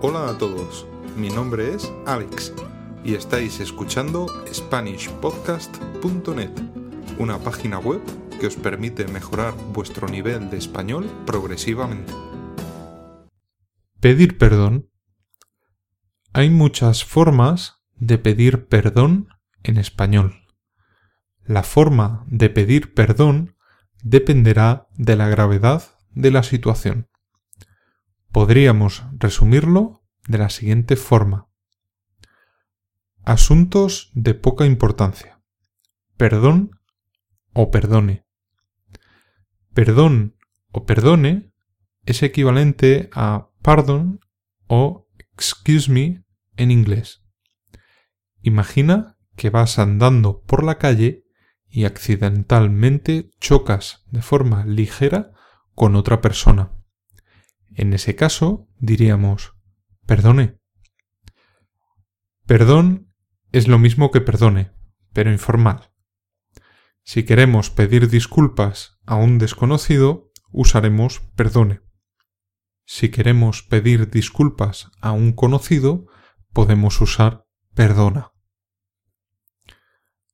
Hola a todos, mi nombre es Alex y estáis escuchando SpanishPodcast.net, una página web que os permite mejorar vuestro nivel de español progresivamente. Pedir perdón. Hay muchas formas de pedir perdón en español. La forma de pedir perdón dependerá de la gravedad de la situación. Podríamos resumirlo de la siguiente forma. Asuntos de poca importancia. Perdón o perdone. Perdón o perdone es equivalente a pardon o excuse me en inglés. Imagina que vas andando por la calle y accidentalmente chocas de forma ligera con otra persona. En ese caso diríamos perdone. Perdón es lo mismo que perdone, pero informal. Si queremos pedir disculpas a un desconocido, usaremos perdone. Si queremos pedir disculpas a un conocido, podemos usar perdona.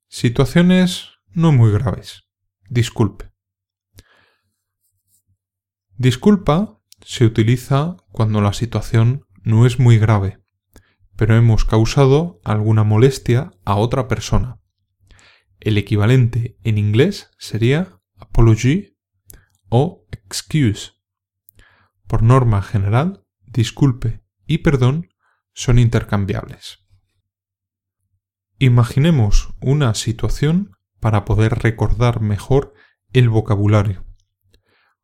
Situaciones no muy graves. Disculpe. Disculpa se utiliza cuando la situación no es muy grave, pero hemos causado alguna molestia a otra persona. El equivalente en inglés sería apology o excuse. Por norma general, disculpe y perdón son intercambiables. Imaginemos una situación para poder recordar mejor el vocabulario.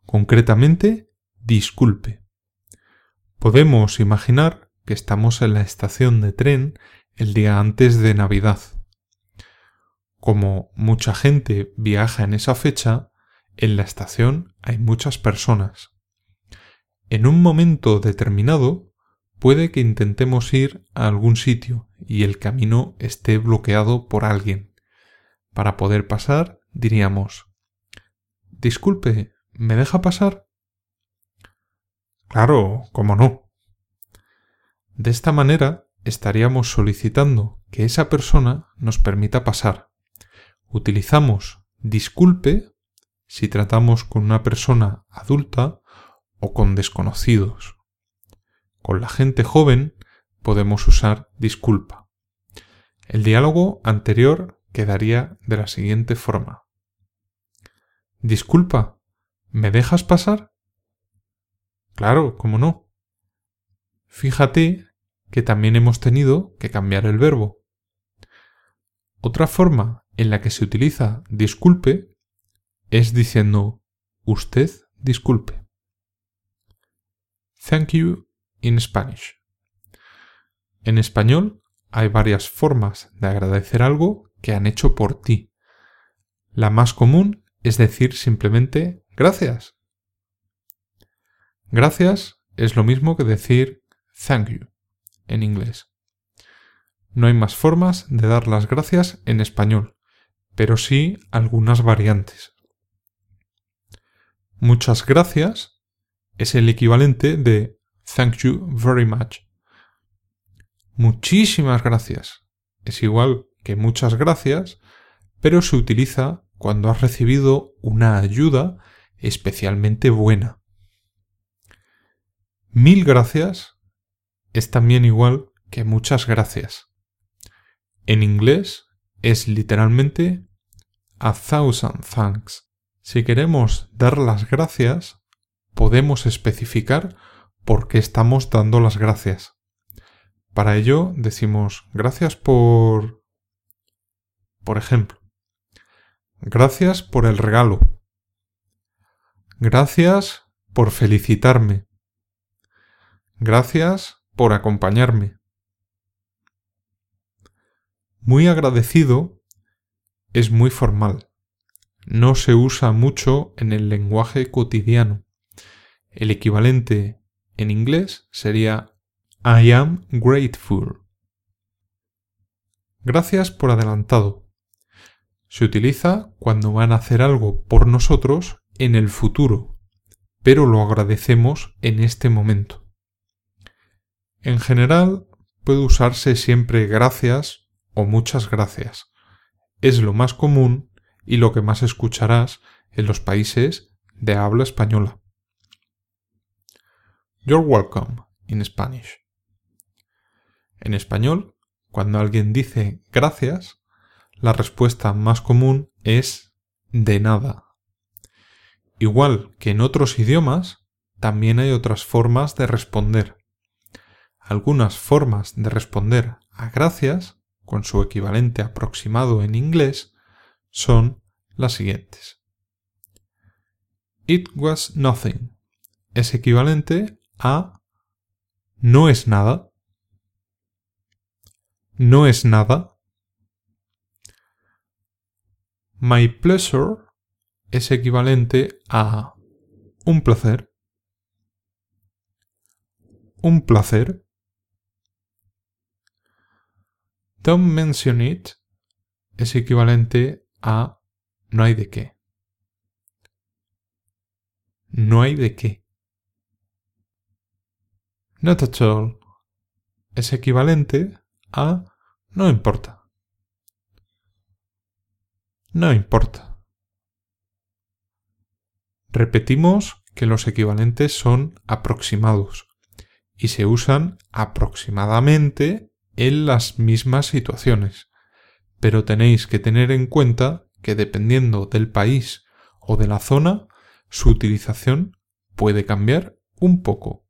Concretamente, disculpe. Podemos imaginar que estamos en la estación de tren el día antes de Navidad. Como mucha gente viaja en esa fecha, en la estación hay muchas personas. En un momento determinado, puede que intentemos ir a algún sitio y el camino esté bloqueado por alguien. Para poder pasar, diríamos Disculpe, ¿me deja pasar? Claro, cómo no. De esta manera estaríamos solicitando que esa persona nos permita pasar. Utilizamos disculpe si tratamos con una persona adulta o con desconocidos. Con la gente joven podemos usar disculpa. El diálogo anterior quedaría de la siguiente forma. Disculpa, ¿me dejas pasar? Claro, ¿cómo no? Fíjate que también hemos tenido que cambiar el verbo. Otra forma en la que se utiliza disculpe es diciendo usted disculpe. Thank you in Spanish. En español hay varias formas de agradecer algo que han hecho por ti. La más común es decir simplemente gracias. Gracias es lo mismo que decir thank you en inglés. No hay más formas de dar las gracias en español, pero sí algunas variantes. Muchas gracias es el equivalente de thank you very much. Muchísimas gracias es igual que muchas gracias, pero se utiliza cuando has recibido una ayuda especialmente buena. Mil gracias es también igual que muchas gracias. En inglés es literalmente a thousand thanks. Si queremos dar las gracias, podemos especificar por qué estamos dando las gracias. Para ello decimos gracias por... Por ejemplo, gracias por el regalo. Gracias por felicitarme. Gracias por acompañarme. Muy agradecido es muy formal. No se usa mucho en el lenguaje cotidiano. El equivalente en inglés sería I am grateful. Gracias por adelantado. Se utiliza cuando van a hacer algo por nosotros en el futuro, pero lo agradecemos en este momento. En general, puede usarse siempre gracias o muchas gracias. Es lo más común y lo que más escucharás en los países de habla española. You're welcome in Spanish. En español, cuando alguien dice gracias, la respuesta más común es de nada. Igual que en otros idiomas, también hay otras formas de responder. Algunas formas de responder a gracias, con su equivalente aproximado en inglés, son las siguientes. It was nothing es equivalente a no es nada. No es nada. My pleasure es equivalente a un placer. Un placer. Don't mention it es equivalente a no hay de qué. No hay de qué. Not at all es equivalente a no importa. No importa. Repetimos que los equivalentes son aproximados y se usan aproximadamente en las mismas situaciones, pero tenéis que tener en cuenta que dependiendo del país o de la zona, su utilización puede cambiar un poco.